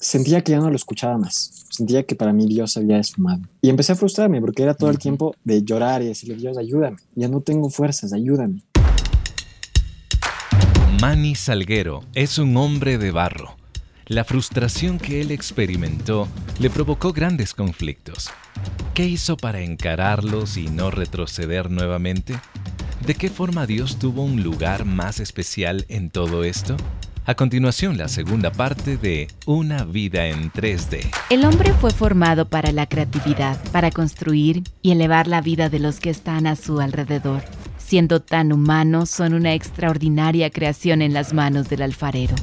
sentía que ya no lo escuchaba más. Sentía que para mí Dios había esfumado. Y empecé a frustrarme porque era todo el tiempo de llorar y decirle, Dios, ayúdame. Ya no tengo fuerzas, ayúdame. Manny Salguero es un hombre de barro. La frustración que él experimentó le provocó grandes conflictos. ¿Qué hizo para encararlos y no retroceder nuevamente? ¿De qué forma Dios tuvo un lugar más especial en todo esto? A continuación, la segunda parte de Una vida en 3D. El hombre fue formado para la creatividad, para construir y elevar la vida de los que están a su alrededor. Siendo tan humanos, son una extraordinaria creación en las manos del alfarero.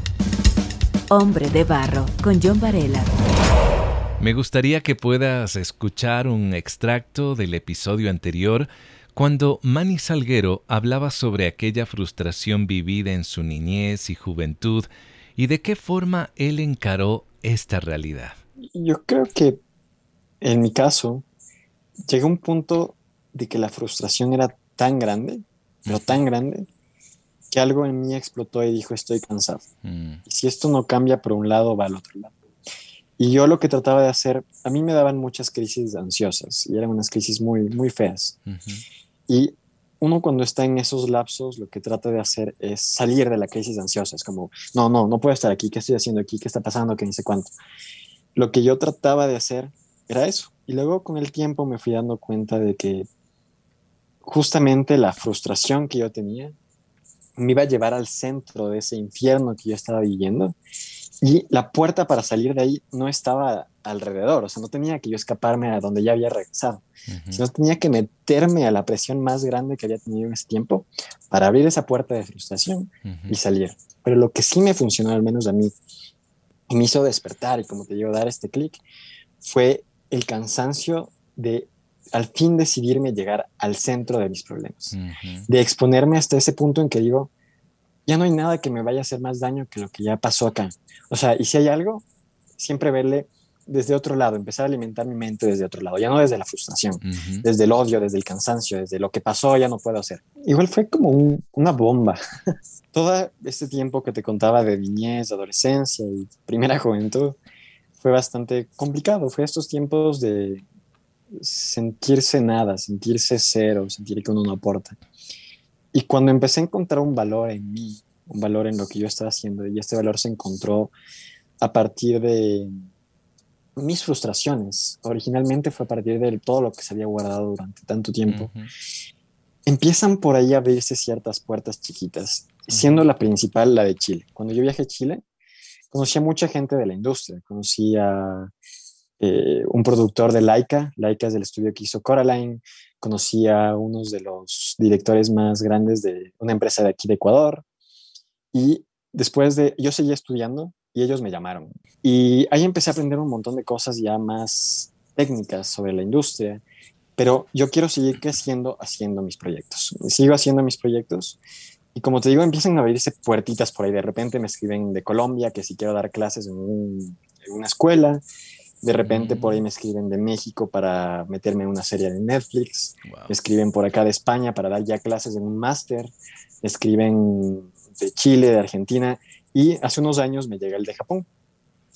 Hombre de Barro, con John Varela. Me gustaría que puedas escuchar un extracto del episodio anterior cuando Manny Salguero hablaba sobre aquella frustración vivida en su niñez y juventud y de qué forma él encaró esta realidad. Yo creo que en mi caso llegó un punto de que la frustración era tan grande, pero tan grande, que algo en mí explotó y dijo estoy cansado. Mm. Y si esto no cambia por un lado, va al otro lado. Y yo lo que trataba de hacer, a mí me daban muchas crisis ansiosas y eran unas crisis muy, muy feas. Y uno cuando está en esos lapsos lo que trata de hacer es salir de la crisis ansiosa. Es como, no, no, no puedo estar aquí, ¿qué estoy haciendo aquí? ¿Qué está pasando? ¿Qué ni cuánto? Lo que yo trataba de hacer era eso. Y luego con el tiempo me fui dando cuenta de que justamente la frustración que yo tenía me iba a llevar al centro de ese infierno que yo estaba viviendo y la puerta para salir de ahí no estaba alrededor, o sea, no tenía que yo escaparme a donde ya había regresado, sino tenía que meterme a la presión más grande que había tenido en ese tiempo para abrir esa puerta de frustración y salir. Pero lo que sí me funcionó, al menos a mí, y me hizo despertar y como te digo, dar este clic, fue el cansancio de al fin decidirme llegar al centro de mis problemas, de exponerme hasta ese punto en que digo, ya no hay nada que me vaya a hacer más daño que lo que ya pasó acá. O sea, y si hay algo, siempre verle desde otro lado, empezar a alimentar mi mente desde otro lado, ya no desde la frustración, desde el odio, desde el cansancio, desde lo que pasó, ya no puedo hacer. Igual fue como una bomba. Todo este tiempo que te contaba de niñez, adolescencia y primera juventud fue bastante complicado. Fue estos tiempos de sentirse nada, sentirse cero, sentir que uno no aporta. Y cuando empecé a encontrar un valor en mí, un valor en lo que yo estaba haciendo, y este valor se encontró a partir de mis frustraciones. Originalmente fue a partir de todo lo que se había guardado durante tanto tiempo. Empiezan por ahí a abrirse ciertas puertas chiquitas, siendo la principal la de Chile. Cuando yo viajé a Chile, conocí a mucha gente de la industria. Conocí a eh, un productor de Laika, Laika es del estudio que hizo Coraline, conocí a unos de los directores más grandes de una empresa de aquí de Ecuador y después de, yo seguía estudiando y ellos me llamaron y ahí empecé a aprender un montón de cosas ya más técnicas sobre la industria, pero yo quiero seguir creciendo haciendo mis proyectos. Sigo haciendo mis proyectos y como te digo, empiezan a abrirse puertitas por ahí. De repente me escriben de Colombia que si quiero dar clases en, en una escuela de repente por ahí me escriben de México para meterme en una serie de Netflix. Me escriben por acá de España para dar ya clases en un máster. Me escriben de Chile, de Argentina. Y hace unos años me llega el de Japón.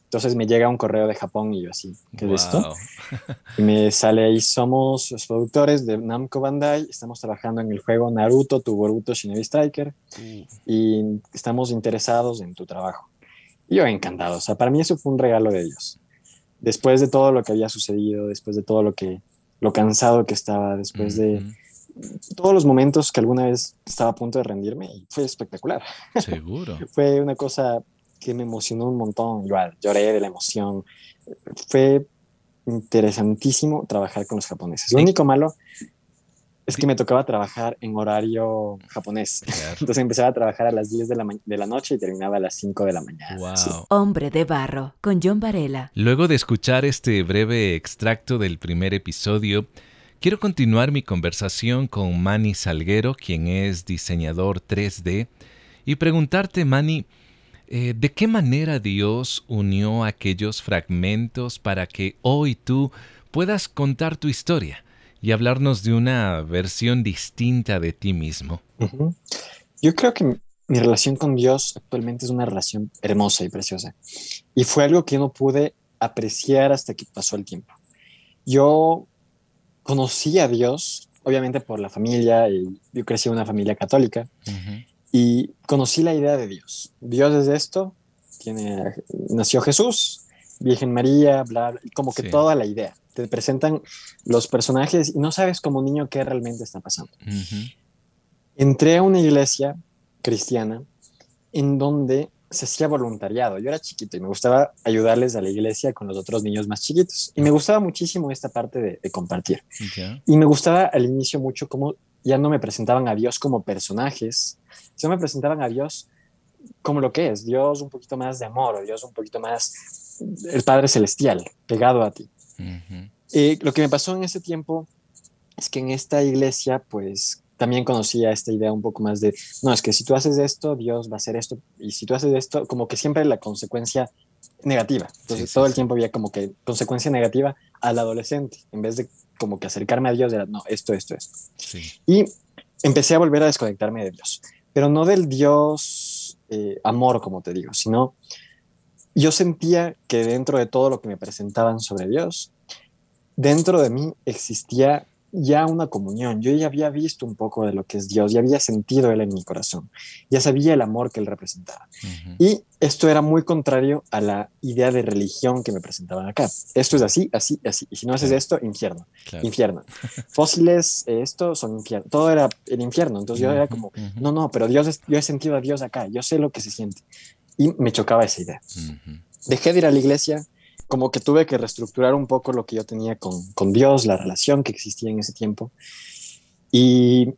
Entonces me llega un correo de Japón y yo así, ¿qué es esto? Y me sale ahí, somos los productores de Namco Bandai, estamos trabajando en el juego Naruto, tu Boruto Shinobi Striker uh. y estamos interesados en tu trabajo. Y yo encantado, o sea, para mí eso fue un regalo de ellos después de todo lo que había sucedido, después de todo lo que, lo cansado que estaba, después de todos los momentos que alguna vez estaba a punto de rendirme, fue espectacular. Seguro. fue una cosa que me emocionó un montón, igual, lloré de la emoción. Fue interesantísimo trabajar con los japoneses. Lo único malo es que me tocaba trabajar en horario japonés. Entonces empezaba a trabajar a las 10 de la, de la noche y terminaba a las 5 de la mañana. Hombre de barro, con John Varela. Luego de escuchar este breve extracto del primer episodio, quiero continuar mi conversación con Manny Salguero, quien es diseñador 3D, y preguntarte, Manny, eh, ¿de qué manera Dios unió aquellos fragmentos para que hoy tú puedas contar tu historia? Y hablarnos de una versión distinta de ti mismo. Yo creo que mi relación con Dios actualmente es una relación hermosa y preciosa. Y fue algo que no pude apreciar hasta que pasó el tiempo. Yo conocí a Dios, obviamente por la familia, y yo crecí en una familia católica, y conocí la idea de Dios. Dios es esto, tiene, nació Jesús, Virgen María, bla, como que toda la idea. Te presentan los personajes y no sabes como niño qué realmente está pasando. Entré a una iglesia cristiana en donde se hacía voluntariado. Yo era chiquito y me gustaba ayudarles a la iglesia con los otros niños más chiquitos. Y me gustaba muchísimo esta parte de, compartir. Y me gustaba al inicio mucho cómo ya no me presentaban a Dios como personajes, sino me presentaban a Dios como lo que es, Dios un poquito más de amor, o Dios un poquito más el Padre Celestial, pegado a ti. Y lo que me pasó en ese tiempo es que en esta iglesia, pues también conocía esta idea un poco más de, no, es que si tú haces esto, Dios va a hacer esto, y si tú haces esto, como que siempre la consecuencia negativa. Entonces todo el tiempo había como que consecuencia negativa al adolescente, en vez de como que acercarme a Dios, era, no, esto, esto, esto. Y empecé a volver a desconectarme de Dios, pero no del Dios eh, amor, como te digo, sino yo sentía que dentro de todo lo que me presentaban sobre Dios, dentro de mí existía ya una comunión. Yo ya había visto un poco de lo que es Dios, ya había sentido Él en mi corazón, ya sabía el amor que Él representaba. Y esto era muy contrario a la idea de religión que me presentaban acá. Esto es así, así, así. Y si no haces esto, infierno, infierno. Fósiles, esto son infierno. Todo era el infierno. Entonces yo era como, no, no, pero Dios, yo he sentido a Dios acá, yo sé lo que se siente. Y me chocaba esa idea. Dejé de ir a la iglesia, como que tuve que reestructurar un poco lo que yo tenía con, con Dios, la relación que existía en ese tiempo. Y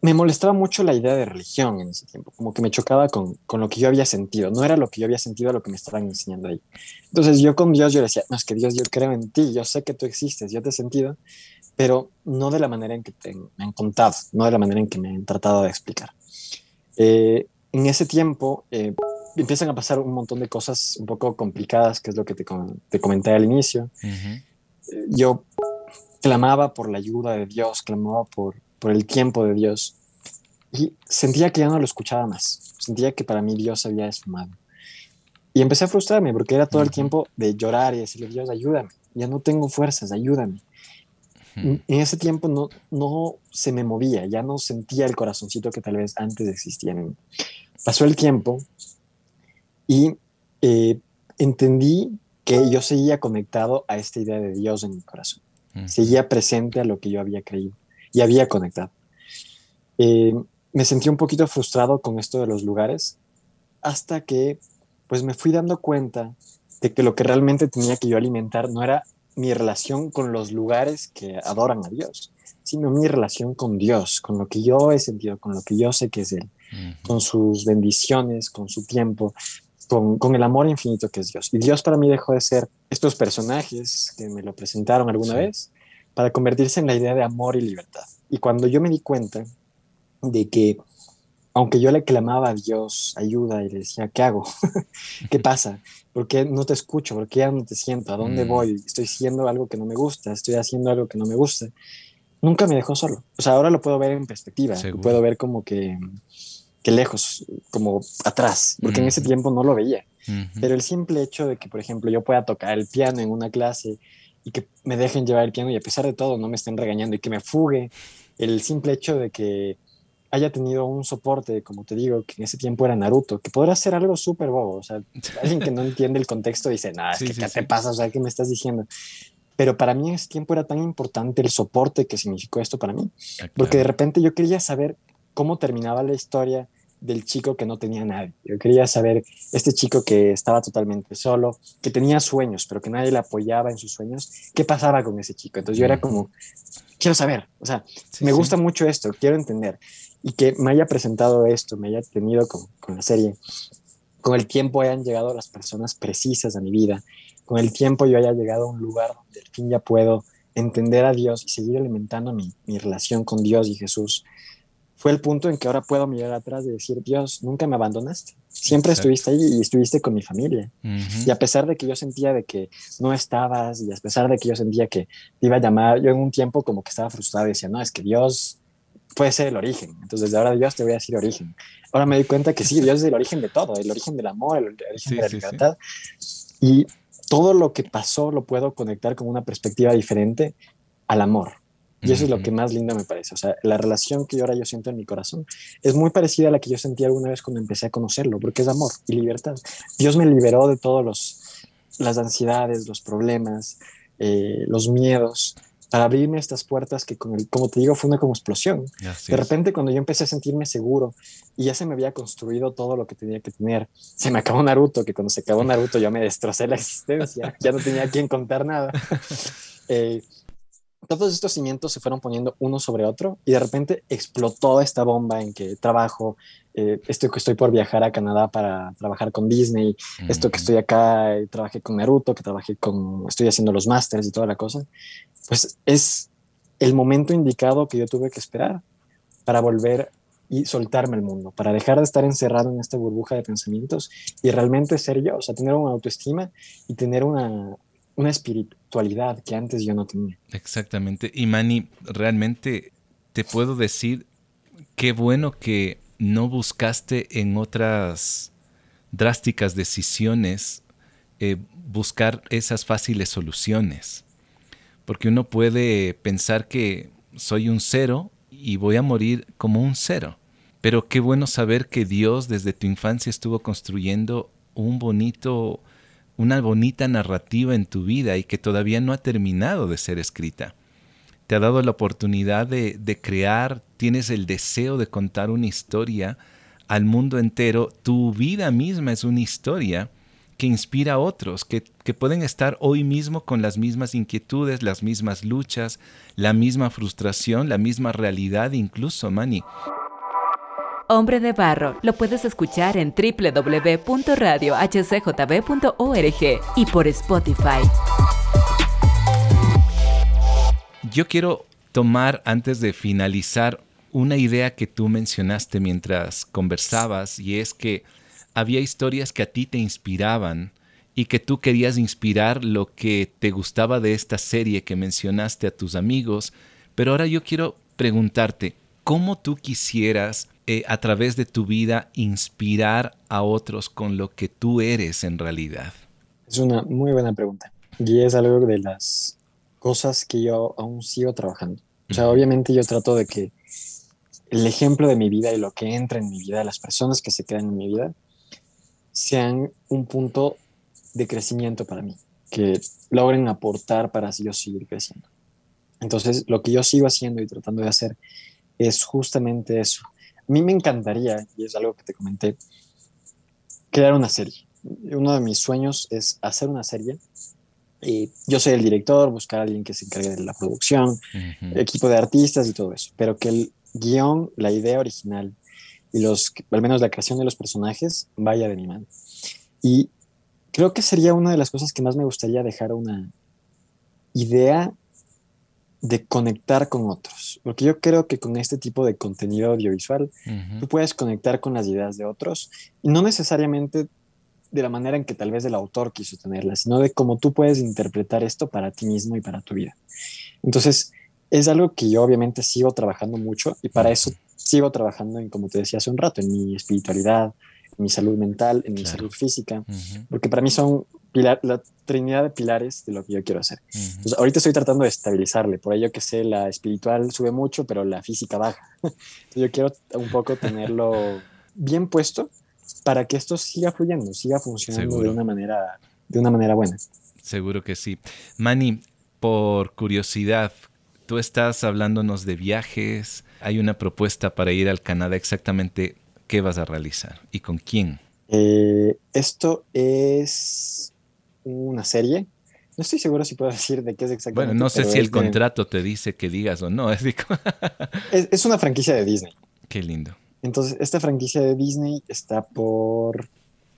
me molestaba mucho la idea de religión en ese tiempo, como que me chocaba con, con, lo que yo había sentido, no era lo que yo había sentido lo que me estaban enseñando ahí. Entonces yo con Dios yo decía, no, es que Dios, yo creo en ti, yo sé que tú existes, yo te he sentido, pero no de la manera en que me han contado, no de la manera en que me han tratado de explicar. Eh, en ese tiempo, eh, empiezan a pasar un montón de cosas un poco complicadas, que es lo que te, te comenté al inicio. Yo clamaba por la ayuda de Dios, clamaba por, por el tiempo de Dios y sentía que ya no lo escuchaba más. Sentía que para mí Dios había esfumado. Y empecé a frustrarme porque era todo el tiempo de llorar y decirle, Dios, ayúdame. Ya no tengo fuerzas, ayúdame. En ese tiempo no, no se me movía, ya no sentía el corazoncito que tal vez antes existía en mí. Pasó el tiempo y eh, entendí que yo seguía conectado a esta idea de Dios en mi corazón. Seguía presente a lo que yo había creído y había conectado. Eh, me sentí un poquito frustrado con esto de los lugares hasta que pues me fui dando cuenta de que lo que realmente tenía que yo alimentar no era mi relación con los lugares que adoran a Dios, sino mi relación con Dios, con lo que yo he sentido, con lo que yo sé que es Él, con sus bendiciones, con su tiempo, con, el amor infinito que es Dios. Y Dios para mí dejó de ser estos personajes que me lo presentaron alguna vez para convertirse en la idea de amor y libertad. Y cuando yo me di cuenta de que, aunque yo le clamaba a Dios ayuda y le decía, ¿qué hago? ¿Qué pasa? ¿Por qué no te escucho? ¿Por qué ya no te siento? ¿A dónde mm. voy? Estoy haciendo algo que no me gusta, estoy haciendo algo que no me gusta. Nunca me dejó solo. O sea, ahora lo puedo ver en perspectiva. Puedo ver como que que lejos, como atrás, porque en ese tiempo no lo veía. Pero el simple hecho de que, por ejemplo, yo pueda tocar el piano en una clase y que me dejen llevar el piano y a pesar de todo no me estén regañando y que me fugue, el simple hecho de que haya tenido un soporte, como te digo, que en ese tiempo era Naruto, que podrá ser algo súper bobo, o sea, alguien que no entiende el contexto dice, nada, es que ¿qué te pasa? O sea, ¿qué me estás diciendo? Pero para mí en ese tiempo era tan importante el soporte que significó esto para mí, porque de repente yo quería saber cómo terminaba la historia del chico que no tenía nadie. Yo quería saber, este chico que estaba totalmente solo, que tenía sueños, pero que nadie le apoyaba en sus sueños, ¿qué pasaba con ese chico? Entonces yo era como, quiero saber, o sea, me gusta mucho esto, quiero entender. Y que me haya presentado esto, me haya tenido con, con la serie, con el tiempo hayan llegado las personas precisas a mi vida, con el tiempo yo haya llegado a un lugar donde al fin ya puedo entender a Dios y seguir alimentando mi, mi relación con Dios y Jesús fue el punto en que ahora puedo mirar atrás y decir, Dios, nunca me abandonaste. Siempre estuviste ahí y estuviste con mi familia. Y a pesar de que yo sentía de que no estabas y a pesar de que yo sentía que te iba a llamar, yo en un tiempo como que estaba frustrado y decía, no, es que Dios puede ser el origen. Entonces, desde ahora Dios te voy a decir origen. Ahora me doy cuenta que sí, Dios es el origen de todo, el origen del amor, el origen de la libertad. Y todo lo que pasó lo puedo conectar con una perspectiva diferente al amor. Y eso es lo que más lindo me parece. O sea, la relación que yo ahora yo siento en mi corazón es muy parecida a la que yo sentí alguna vez cuando empecé a conocerlo, porque es amor y libertad. Dios me liberó de todos los las ansiedades, los problemas, eh, los miedos, para abrirme estas puertas que, con el, como te digo, fue una como explosión. de repente, cuando yo empecé a sentirme seguro y ya se me había construido todo lo que tenía que tener, se me acabó Naruto, que cuando se acabó Naruto yo me destrocé la existencia, ya no tenía a quien contar nada. Eh, todos estos cimientos se fueron poniendo uno sobre otro y de repente explotó esta bomba en que trabajo, eh, esto que estoy por viajar a Canadá para trabajar con Disney, esto que estoy acá, y trabajé con Naruto, que trabajé con, estoy haciendo los másters y toda la cosa, pues es el momento indicado que yo tuve que esperar para volver y soltarme el mundo, para dejar de estar encerrado en esta burbuja de pensamientos y realmente ser yo, o sea, tener una autoestima y tener una, una espiritualidad que antes yo no tenía. Exactamente. Y Manny, realmente te puedo decir qué bueno que no buscaste en otras drásticas decisiones eh, buscar esas fáciles soluciones. Porque uno puede pensar que soy un cero y voy a morir como un cero. Pero qué bueno saber que Dios desde tu infancia estuvo construyendo un bonito una bonita narrativa en tu vida y que todavía no ha terminado de ser escrita. Te ha dado la oportunidad de, crear, tienes el deseo de contar una historia al mundo entero. Tu vida misma es una historia que inspira a otros, que, que, pueden estar hoy mismo con las mismas inquietudes, las mismas luchas, la misma frustración, la misma realidad, incluso, Manny. Hombre de Barro lo puedes escuchar en www.radiohcjb.org y por Spotify. Yo quiero tomar antes de finalizar una idea que tú mencionaste mientras conversabas y es que había historias que a ti te inspiraban y que tú querías inspirar lo que te gustaba de esta serie que mencionaste a tus amigos, pero ahora yo quiero preguntarte, ¿cómo tú quisieras eh, a través de tu vida inspirar a otros con lo que tú eres en realidad? Es una muy buena pregunta y es algo de las cosas que yo aún sigo trabajando. O sea, obviamente yo trato de que el ejemplo de mi vida y lo que entra en mi vida, las personas que se quedan en mi vida, sean un punto de crecimiento para mí, que logren aportar para yo seguir creciendo. Entonces, lo que yo sigo haciendo y tratando de hacer es justamente eso, a mí me encantaría, y es algo que te comenté, crear una serie. Uno de mis sueños es hacer una serie. Y yo soy el director, buscar a alguien que se encargue de la producción, equipo de artistas y todo eso. Pero que el guion, la idea original y los, al menos la creación de los personajes vaya de mi mano. Y creo que sería una de las cosas que más me gustaría dejar una idea de conectar con otros, porque yo creo que con este tipo de contenido audiovisual tú puedes conectar con las ideas de otros y no necesariamente de la manera en que tal vez el autor quiso tenerla, sino de cómo tú puedes interpretar esto para ti mismo y para tu vida. Entonces, es algo que yo obviamente sigo trabajando mucho y para eso sigo trabajando en, como te decía hace un rato, en mi espiritualidad, en mi salud mental, en mi salud física, porque para mí son la trinidad de pilares de lo que yo quiero hacer. Entonces, ahorita estoy tratando de estabilizarle, por ello que sé, la espiritual sube mucho, pero la física baja. Entonces, yo quiero un poco tenerlo bien puesto para que esto siga fluyendo, siga funcionando de una manera de una manera buena. Seguro que sí. Manny, por curiosidad, tú estás hablándonos de viajes, hay una propuesta para ir al Canadá, exactamente qué vas a realizar y con quién. Eh, esto es una serie. No estoy seguro si puedo decir de qué es exactamente. Bueno, no sé si el contrato te dice que digas o no. Es, es, una franquicia de Disney. Qué lindo. Entonces, esta franquicia de Disney está por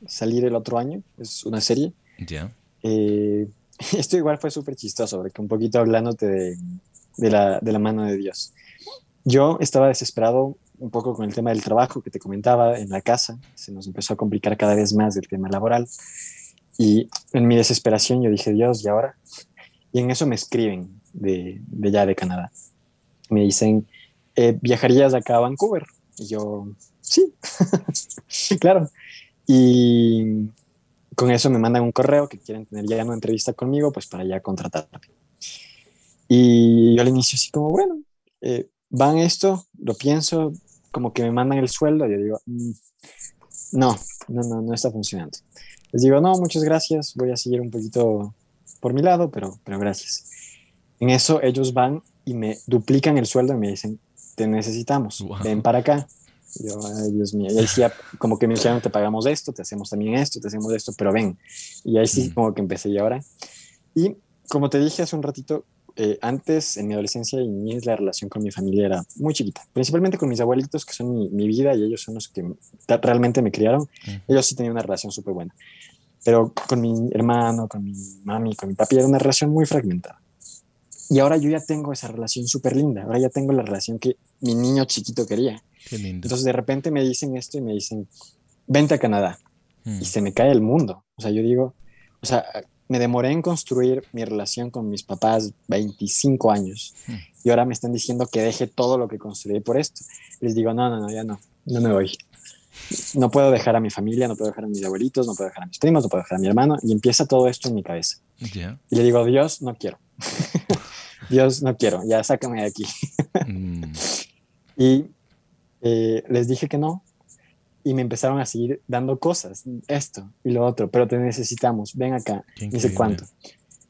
salir el otro año. Es una serie. Ya. Eh, esto igual fue súper chistoso, porque un poquito hablándote de, de, la, de la mano de Dios. Yo estaba desesperado un poco con el tema del trabajo que te comentaba en la casa. Se nos empezó a complicar cada vez más el tema laboral. Y en mi desesperación yo dije, Dios, ¿y ahora? Y en eso me escriben de, de ya de Canadá. Me dicen, eh, ¿viajarías acá a Vancouver? Y yo, sí, claro. Y con eso me mandan un correo que quieren tener ya una entrevista conmigo, pues para ya contratarme. Y yo al inicio así como, bueno, eh, van esto, lo pienso, como que me mandan el sueldo, yo digo, mm, no, no, no, no está funcionando. Les digo, no, muchas gracias, voy a seguir un poquito por mi lado, pero, pero gracias. En eso ellos van y me duplican el sueldo y me dicen, te necesitamos, ven para acá. Yo, ay, Dios mío, y ahí sí, como que me dijeron, te pagamos esto, te hacemos también esto, te hacemos esto, pero ven. Y ahí sí, como que empecé y ahora. Y como te dije hace un ratito, eh, antes, en mi adolescencia y niñez, la relación con mi familia era muy chiquita, principalmente con mis abuelitos, que son mi, vida y ellos son los que realmente me criaron. Ellos sí tenían una relación súper buena. Pero con mi hermano, con mi mami, con mi papi, era una relación muy fragmentada. Y ahora yo ya tengo esa relación súper linda. Ahora ya tengo la relación que mi niño chiquito quería. Entonces de repente me dicen esto y me dicen, vente a Canadá. Y se me cae el mundo. O sea, yo digo, o sea, me demoré en construir mi relación con mis papás 25 años hmm. y ahora me están diciendo que deje todo lo que construí por esto. Les digo, no, no, no, ya no, no me voy. No puedo dejar a mi familia, no puedo dejar a mis abuelitos, no puedo dejar a mis primos, no puedo dejar a mi hermano y empieza todo esto en mi cabeza. Y le digo, Dios, no quiero. Dios, no quiero, ya sácame de aquí. Mm. Y eh, les dije que no, y me empezaron a seguir dando cosas, esto y lo otro, pero te necesitamos, ven acá, ni sé cuánto.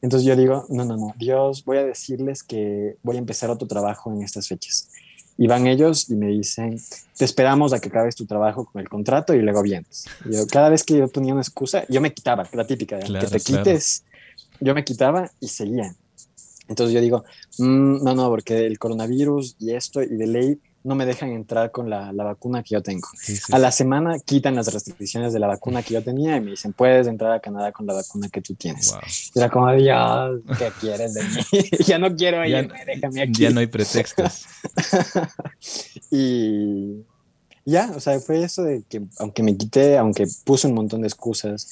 Entonces yo digo, no, no, no, Dios, voy a decirles que voy a empezar otro trabajo en estas fechas. Y van ellos y me dicen, te esperamos a que acabes tu trabajo con el contrato y luego vienes. yo, cada vez que yo tenía una excusa, yo me quitaba, la típica, que te quites, yo me quitaba y seguía. Entonces yo digo, mm, no, no, porque el coronavirus y esto y de ley no me dejan entrar con la, vacuna que yo tengo. a la semana quitan las restricciones de la vacuna que yo tenía y me dicen, puedes entrar a Canadá con la vacuna que tú tienes. era como, Dios, ¿qué quieres de mí? ya no quiero irme, déjame aquí. Ya no hay pretextos. y ya, o sea, fue eso de que aunque me quité, aunque puse un montón de excusas,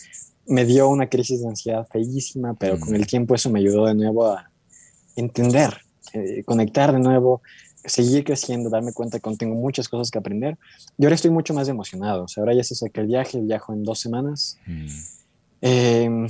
me dio una crisis de ansiedad feísima, pero con mm. el tiempo eso me ayudó de nuevo a entender, eh, conectar de nuevo, seguir creciendo, darme cuenta que tengo muchas cosas que aprender. Y ahora estoy mucho más emocionado. O sea, ahora ya se saca el viaje, viajo en dos semanas. Mm. Em,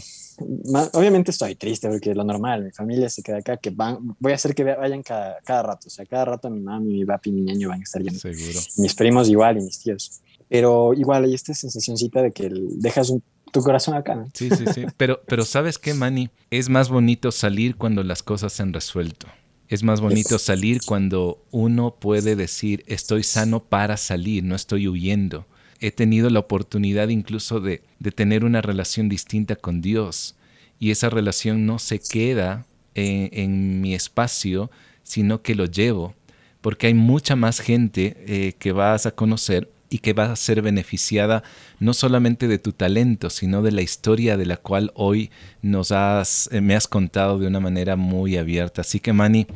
obviamente estoy triste porque lo normal, mi familia se queda acá, que van, voy a hacer que vayan cada, cada rato. O sea, cada rato mi mamá, mi papi, mi ñaño van a estar yendo. Seguro. Mis primos igual y mis tíos. Pero igual hay esta sensacióncita de que dejas tu corazón acá. Sí, sí, sí. Pero, pero ¿sabes qué, Manny? Es más bonito salir cuando las cosas se han resuelto. Es más bonito salir cuando uno puede decir, estoy sano para salir, no estoy huyendo. He tenido la oportunidad incluso de, tener una relación distinta con Dios y esa relación no se queda en, en mi espacio, sino que lo llevo, porque hay mucha más gente eh, que vas a conocer y que va a ser beneficiada no solamente de tu talento, sino de la historia de la cual hoy nos has, eh, me has contado de una manera muy abierta. Así que Manny,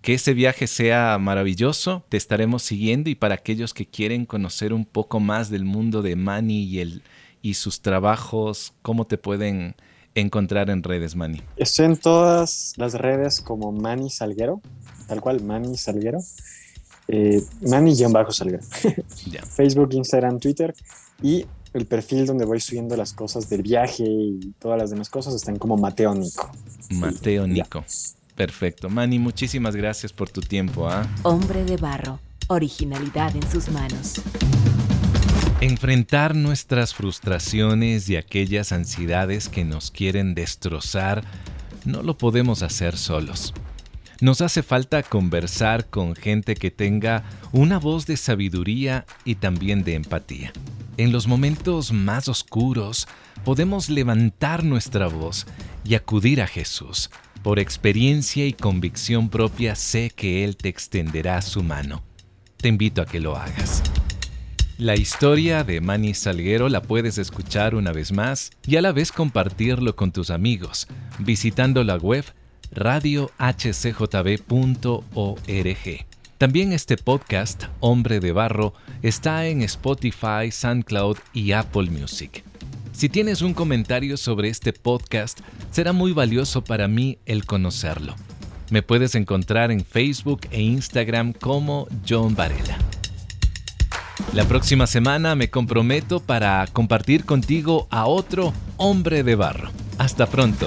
que ese viaje sea maravilloso, te estaremos siguiendo y para aquellos que quieren conocer un poco más del mundo de Manny y, el, y sus trabajos, ¿cómo te pueden encontrar en redes, Manny? Estoy en todas las redes como Manny Salguero, tal cual, Manny Salguero eh, Manny-Salguero. Facebook, Instagram, Twitter y el perfil donde voy subiendo las cosas del viaje y todas las demás cosas están como Mateo Nico. Mateo Nico. Perfecto. Manny, muchísimas gracias por tu tiempo. ¿ah? Hombre de barro, originalidad en sus manos. Enfrentar nuestras frustraciones y aquellas ansiedades que nos quieren destrozar, no lo podemos hacer solos. Nos hace falta conversar con gente que tenga una voz de sabiduría y también de empatía. En los momentos más oscuros podemos levantar nuestra voz y acudir a Jesús. Por experiencia y convicción propia sé que Él te extenderá su mano. Te invito a que lo hagas. La historia de Manny Salguero la puedes escuchar una vez más y a la vez compartirlo con tus amigos visitando la web radiohcjb.org. También este podcast, Hombre de Barro, está en Spotify, SoundCloud y Apple Music. Si tienes un comentario sobre este podcast, será muy valioso para mí el conocerlo. Me puedes encontrar en Facebook e Instagram como John Varela. La próxima semana me comprometo para compartir contigo a otro hombre de barro. Hasta pronto.